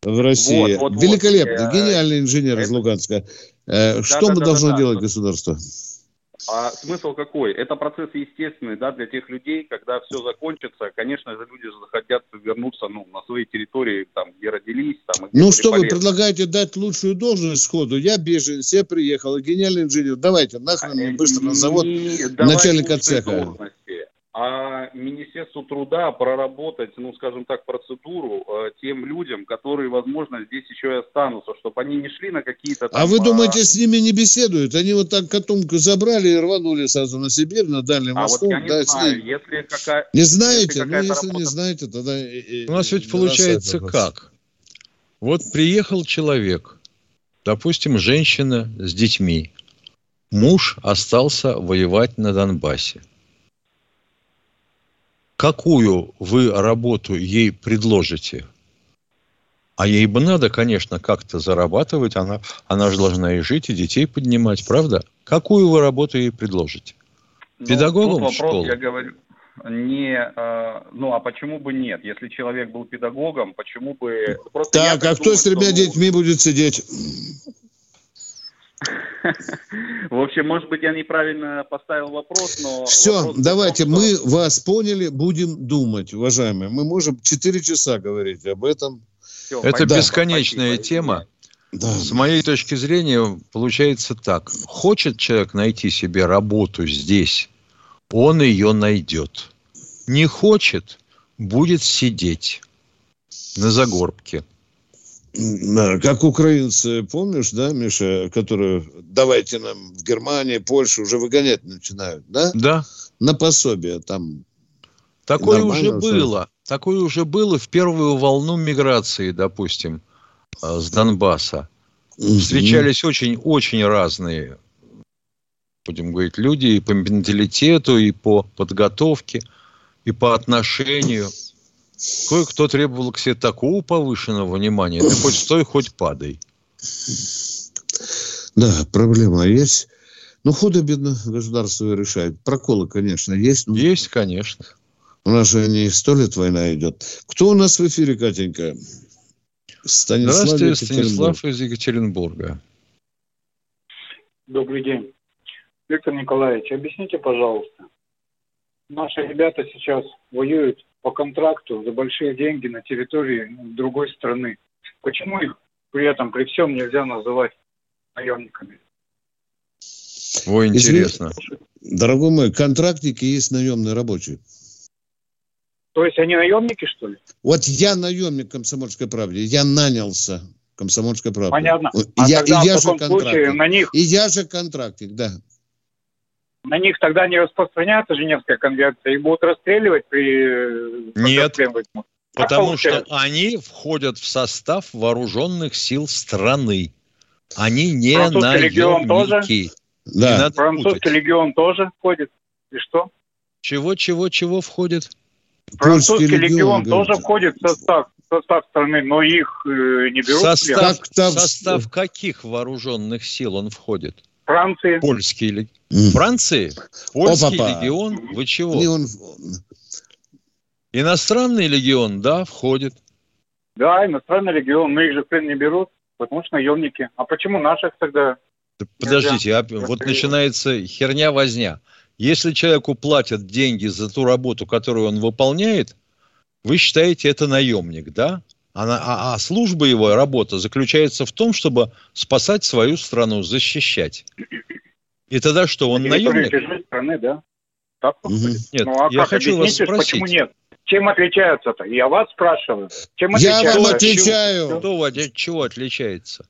в России? Вот, вот, вот. Великолепно. Э, Гениальный инженер из это- Луганска. Э, Что мы да, должно да, делать да. государство? А смысл какой? Это процесс естественный, да, для тех людей, когда все закончится, конечно же, люди захотят вернуться, ну, на свои территории, там, где родились, там, и где Ну что вы предлагаете дать лучшую должность сходу? Я беженец, я приехал, гениальный инженер. Давайте, нахрен мне быстро на завод начальника лучшие цеха. должности, а Министерству труда проработать, ну, скажем так, процедуру э, тем людям, которые, возможно, здесь еще и останутся, чтобы они не шли на какие-то там... А вы а, думаете, с ними не беседуют? Они вот так котомку забрали и рванули сразу на Сибирь, на Дальнем а вот Восток. я не да, знаю, если какая... Не знаете? если ну, если не работа- знаете, тогда... У нас ведь получается бросайте как? Вот приехал человек, допустим, женщина с детьми. Муж остался воевать на Донбассе. Какую вы работу ей предложите? А ей бы надо, конечно, как-то зарабатывать. Она, она же должна и жить, и детей поднимать, правда? Какую вы работу ей предложите? Ну, Педагогом вопрос, школу? я говорю, не, э, ну а почему бы нет? Если человек был педагогом, почему бы... Просто Так, а так кто думаю, с что, тремя ну, детьми будет сидеть? В общем, может быть, я неправильно поставил вопрос, но... Все, вопрос давайте, том, что- мы вас поняли, будем думать, уважаемые. Мы можем 4 часа говорить об этом. Всё, Это Да. бесконечная тема. Да. С моей точки зрения, получается так. Хочет человек найти себе работу здесь, он ее найдет. Не хочет, будет сидеть на загорбке. Как украинцы, помнишь, да, Миша, которые давайте нам в Германии, Польше уже выгонять начинают, да? Да. На пособие там. Такое уже всё. было. Такое уже было в первую волну миграции, допустим, э, с Донбасса. Встречались очень-очень разные, будем говорить, люди и по менталитету, и по подготовке, и по отношению. Кое-кто требовал к себе такого повышенного внимания, ты хоть стой, хоть падай. Да, проблема есть. Ну, худо-бедно государство решает. Проколы, конечно, есть. но Есть, конечно. У нас же не сто лет война идет. Кто у нас в эфире, Катенька? Станислав Здравствуйте, Екатеринбург. Станислав из Екатеринбурга. Добрый день. Виктор Николаевич, объясните, пожалуйста. Наши ребята сейчас воюют по контракту за большие деньги на территории другой страны. Почему их при этом, при всем нельзя называть наемниками? Ой, интересно. Дорогой мой, контрактники есть наемные рабочие. То есть они наемники, что ли? Вот я наемник комсомольской правды. Я нанялся комсомольской правды. Понятно. А я, и я в же контрактник. на них, И я же контрактник, да. На них тогда не распространяется Женевская конвенция и будут расстреливать при... э, Нет. Как Потому что получается? они входят в состав вооруженных сил страны. Они не Французский легион тоже? наемники. Да. Французский путать. легион тоже входит. И что? Чего, чего, чего входит? Французский Польский легион, легион, тоже входит в состав, в состав страны, но их э, не берут. Состав, состав каких вооруженных сил он входит? Франции. Польский легион. М. Франции? Польский Опа-па. легион? Вы чего? Не он- Иностранный легион, да, входит. Да, иностранный легион, но их же в плен не берут, потому что наемники. А почему наших тогда? Да Подождите, а вот начинается херня-возня. Если человеку платят деньги за ту работу, которую он выполняет, вы считаете это наемник, да? А, на- а- а служба его, работа заключается в том, чтобы спасать свою страну, защищать. И тогда что, он наемник? страны, да? Так. Нет, ну а я как? хочу вас спросить. почему нет? Чем отличаются-то? Я вас спрашиваю. Чем Я отличаются? вам отвечаю. Кто от чего отличается?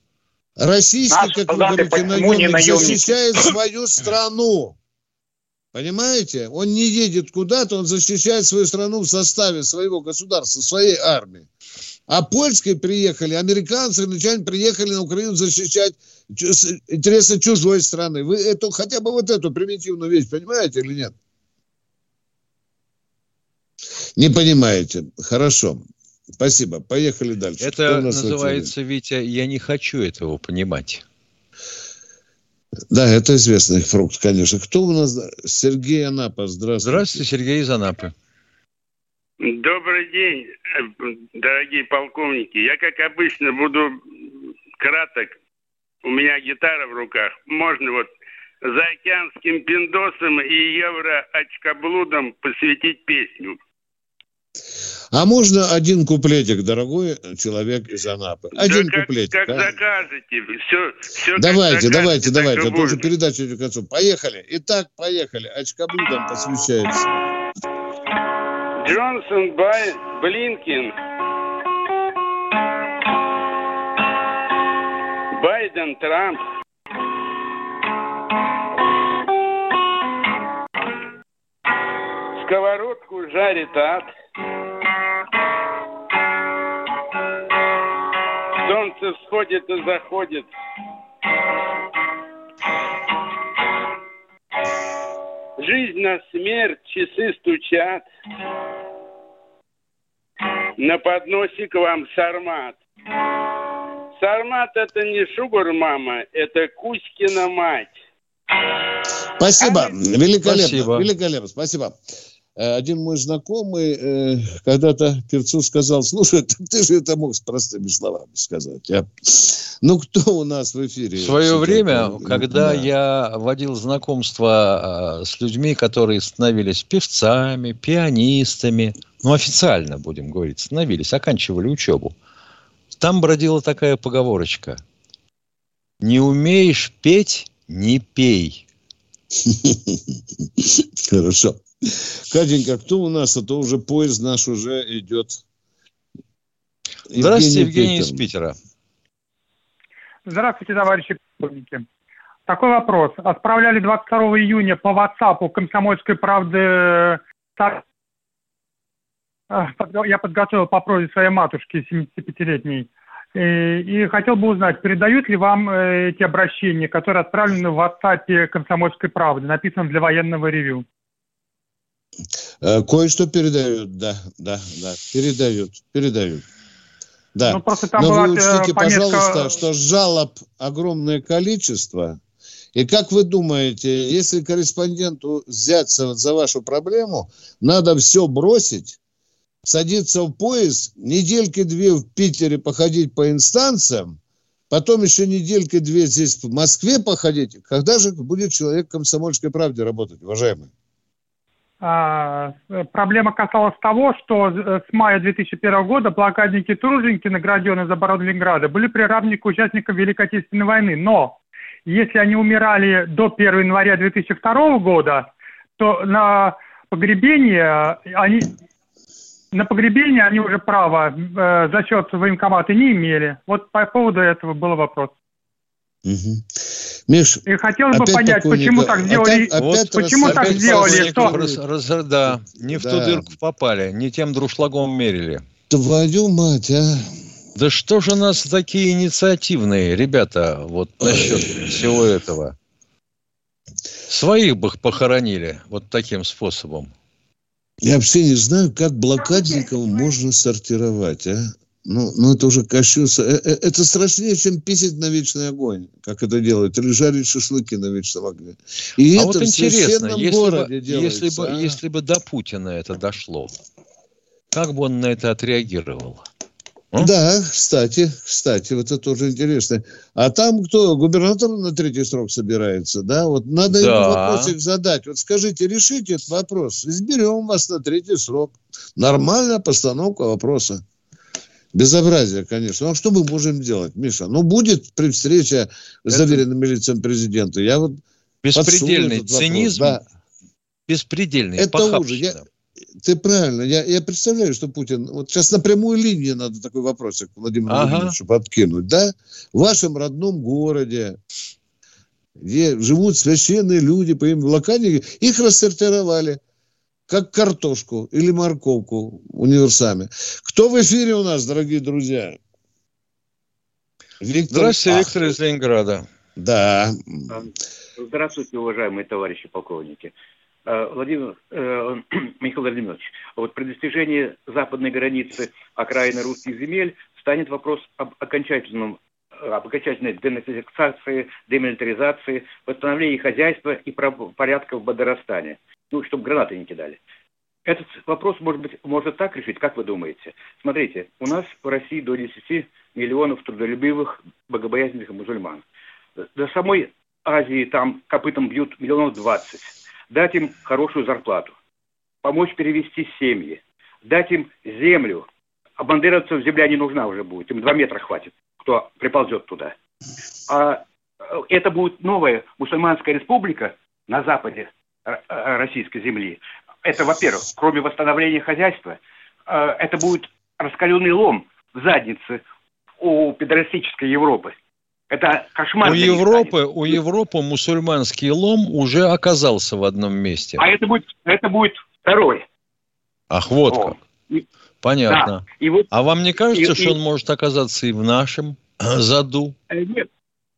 Российский, Наши как вы говорите, наемник наемники? защищает свою страну. Понимаете? Он не едет куда-то, он защищает свою страну в составе своего государства, своей армии. А польские приехали, американцы, англичане приехали на Украину защищать интересы чужой страны. Вы эту, хотя бы вот эту примитивную вещь понимаете или нет? Не понимаете. Хорошо. Спасибо. Поехали дальше. Это называется, Витя, я не хочу этого понимать. Да, это известный фрукт, конечно. Кто у нас? Сергей Анапа, здравствуйте. Здравствуйте, Сергей из Анапы. Добрый день, э, дорогие полковники. Я, как обычно, буду краток. У меня гитара в руках. Можно вот заокеанским пиндосам и евро-очкоблудам посвятить песню. А можно один куплетик, дорогой человек из Анапы? Один Да как, куплетик. как а? закажете. Все, все Давайте, как давайте, давайте. А то уже передача идет к концу. Поехали. Итак, поехали. Очкоблюдам посвящается. Джонсон Бай Блинкин. Байден Трамп. Сковородку жарит ад. Солнце всходит и заходит. Жизнь на смерть, часы стучат. На подносе к вам сармат. Сармат это не шугар-мама, это Кузькина мать. Спасибо. Великолепно. Спасибо. Великолепно. Спасибо. Э, Один мой знакомый э, когда-то певцу сказал, слушай, ты, [laughs] ты же это мог с простыми словами сказать. а?» Ну, кто у нас в эфире? В свое время, э, когда да. я водил знакомство а, с людьми, которые становились певцами, пианистами, ну, официально, будем говорить, становились, оканчивали учебу, там бродила такая поговорочка. Не умеешь петь – не пей. [laughs] Хорошо. Катенька, кто у нас? А то уже поезд наш уже идет. Здравствуйте, Евгений из Питер. Питера. Здравствуйте, товарищи полковники. Такой вопрос. Отправляли 22 июня по WhatsApp комсомольской правды А, подго- я подготовил по просьбе своей матушки 75-летней. И, и хотел бы узнать, передают ли вам э, эти обращения, которые отправлены в WhatsApp комсомольской правды, написано для военного ревю. Э, Кое-что передают, да, да, да, передают, передают. Да. Ну, просто там Но была, вы э, учтите, пометка- пожалуйста, что жалоб огромное количество, И как вы думаете, если корреспонденту взяться за вашу проблему, надо все бросить, садиться в поезд, недельки-две в Питере походить по инстанциям, потом еще недельки-две здесь в Москве походить. Когда же будет человек в комсомольской правде работать, уважаемый? А, проблема касалась того, что с мая 2001 года блокадники труженики, награжденные за оборону Ленинграда, были приравнены к участникам Великой Отечественной войны. Но если они умирали до 1 января 2002 года, то на погребение они на погребение они уже права э, за счет военкомата не имели. Вот по поводу этого был вопрос. Угу. Миш, и хотелось бы понять, почему так сделали, опять, вот, почему так сделали, что... Раз, раз, да, не в да. ту дырку попали, не тем друшлагом мерили. Твою мать, а! Да что же у нас такие инициативные ребята вот насчет всего этого? Своих бы похоронили вот таким способом. Я вообще не знаю, как блокадников можно сортировать, а? Ну, ну это уже кощунство. Э, э, это страшнее, чем писать на вечный огонь, как это делают, или жарить шашлыки на вечном огне. И а это вот интересно, если бы, если, бы, а? если бы до Путина это дошло, как бы он на это отреагировал? А? Да, кстати, кстати, вот это тоже интересно. А там кто? Губернатор на третий срок собирается, да? Вот надо да. ему вопросик задать. Вот скажите, решите этот вопрос. Изберем вас на третий срок. Нормальная постановка вопроса. Безобразие, конечно. Ну, а что мы можем делать, Миша? Ну, будет при встрече с заверенными лицами президента. Я вот Беспредельный цинизм. Да. Беспредельный. Это уже. Я, ты правильно. Я, я представляю, что Путин... Вот сейчас на прямую линию надо такой вопросик Владимиру ага. Владимировичу подкинуть. Да? В вашем родном городе, где живут священные люди по имени Лаканики, их рассортировали как картошку или морковку универсами. Кто в эфире у нас, дорогие друзья? Виктор Здравствуйте, Ах. Виктор из Ленинграда. Да. Здравствуйте, уважаемые товарищи полковники. Э, Владимир э, [clears throat] Михаил Владимирович, вот при достижении западной границы окраины русских земель станет вопрос об окончательном об окончательной денацификации, демилитаризации, восстановлении хозяйства и порядка в Бадарастане. Ну, чтобы гранаты не кидали. Этот вопрос, может быть, можно так решить, как вы думаете? Смотрите, у нас в России до 10 миллионов трудолюбивых, богобоязненных мусульман. До самой Азии там копытом бьют миллионов двадцать дать им хорошую зарплату, помочь перевести семьи, дать им землю. А бандеровцев земля не нужна уже будет, им два метра хватит, кто приползет туда. А э, это будет новая мусульманская республика на западе э, э, российской земли. Это, во-первых, кроме восстановления хозяйства, это будет раскаленный лом в заднице у педорастической Европы. Это кошмар. У Европы, у Европы мусульманский лом уже оказался в одном месте. А это будет, это будет второй. Ах, вот О. как. Понятно. Да. И вот, а вам не кажется, и, что и... он может оказаться и в нашем [clears throat] заду? Э, нет.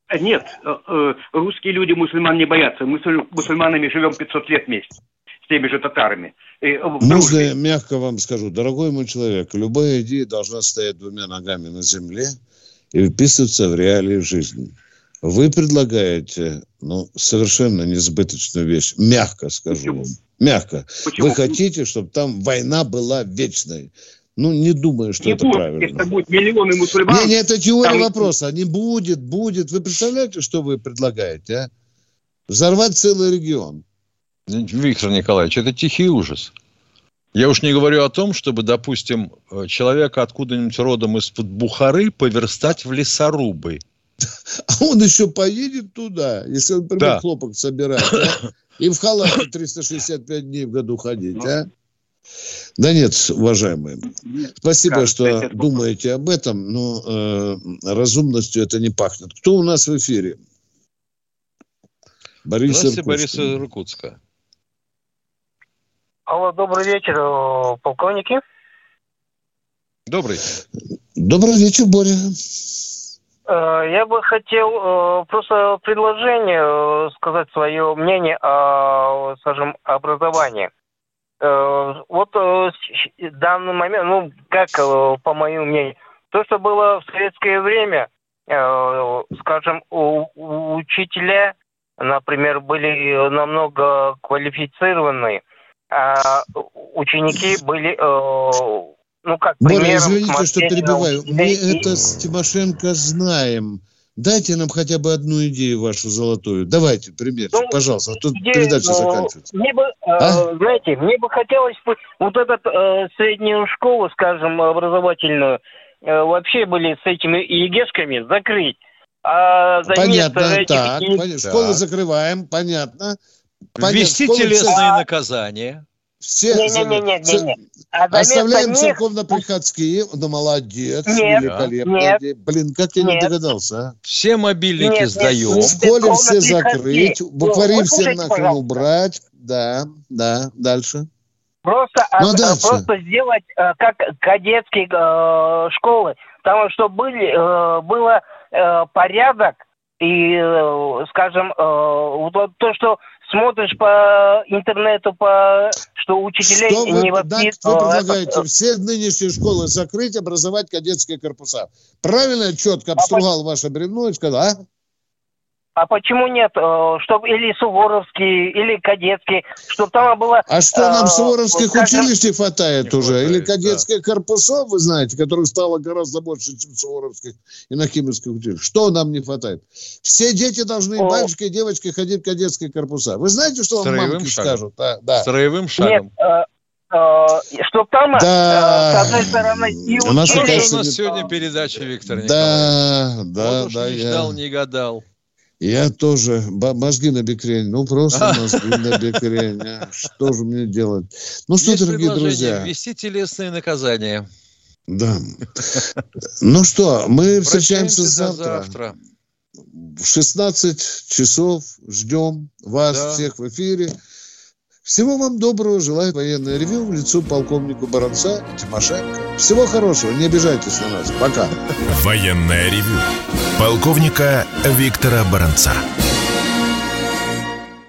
Э, нет, э, русские люди мусульман не боятся. Мы с мусульманами живем 500 лет вместе с теми же татарами. Можно я мягко вам скажу, дорогой мой человек, любая идея должна стоять двумя ногами на земле – и вписываться в реалии жизни. Вы предлагаете ну, совершенно несбыточную вещь, мягко скажу Почему? вам. Мягко. Почему? Вы хотите, чтобы там война была вечной. Ну, не думаю, что не это будет, правильно. Если будет миллионы мусульман... Не, не, это теория там... вопроса. Не будет, будет. Вы представляете, что вы предлагаете, а? Взорвать целый регион. Виктор Николаевич, это тихий ужас. Я уж не говорю о том, чтобы, допустим, э, человека откуда-нибудь родом из-под Бухары поверстать в лесорубы. А он еще поедет туда, если он, например, да. хлопок собирать, да? и в халате 365 дней в году ходить, а? Да нет, уважаемые. Спасибо, как, что кстати, думаете об этом, но э, разумностью это не пахнет. Кто у нас в эфире? Борис Здравствуйте, Борис из Иркутска. Алло, добрый вечер, э, полковники. Добрый. Добрый вечер, Боря. Э, я бы хотел э, просто предложение сказать свое мнение о, скажем, образовании. Вот в данный момент, ну, как по моему мнению, то, что было в советское время, скажем, у, у учителя например, были намного квалифицированные, ученики были, э, ну, как Боря, примером извините, что перебиваю. Мы это с Тимошенко знаем. Дайте нам хотя бы одну идею вашу золотую. Давайте, примерчик, Ну, пожалуйста. А тут Идея, передача э, заканчивается. Мне бы, э, А? знаете, мне бы хотелось бы вот эту э, среднюю школу, скажем, образовательную, э, вообще были с этими ЕГЭшками закрыть. А Понятно, этих так. е- понятно. Школы закрываем, понятно. Понятно, Ввести телесные наказания. Все Не-не-не-не-не. за- А за Оставляем место них- церковно-приходские. Ну, молодец. Нет, великолепная нет. Блин, как я не нет. догадался, а? Все мобильники Нет, нет, сдаем. В школе все закрыть, буквари Вот, все нахрен пожалуйста. убрать. Да, да, дальше. Просто, Ну, а от- дальше? просто сделать как кадетские э, школы, там чтобы были, э, было э, порядок и, э, скажем, э, вот то, что смотришь по интернету, по что учителей Что вы, не вопит. вы э, предлагаете? э, Все нынешние школы закрыть, образовать кадетские корпуса. Правильно четко обстругал ваше бревно и сказал, а? А почему нет, чтобы или суворовские, или кадетские, чтобы там было... А что, нам э, суворовских скажем, училищ не хватает уже? Или кадетских корпусов, вы знаете, которых стало гораздо больше, чем суворовских и нахимовских училищ? Что нам не хватает? Все дети должны, О. мальчики и девочки, ходить в кадетские корпуса. Вы знаете, что вам Строевым мамки шагом. скажут? Да, да. Строевым шагом. чтобы там, э, Да. с одной стороны, и У нас, Что оказывается, у нас не- сегодня передача, Виктор Николаевич? Да, да, Вот уж да. не я- ждал, не гадал. Я тоже. Мозги на бекрень. Ну, просто [laughs] мозги на бекрень. а. Что же мне делать? Ну что, Есть дорогие друзья. ввести телесные наказания. Да. Ну что, мы встречаемся завтра. завтра. В 16 часов ждем вас Да. всех в эфире. Всего вам доброго. Желаю военное ревю в лицу полковнику Баранца и Тимошенко. Всего хорошего. Не обижайтесь на нас. Пока. Военное ревю полковника Виктора Баранца.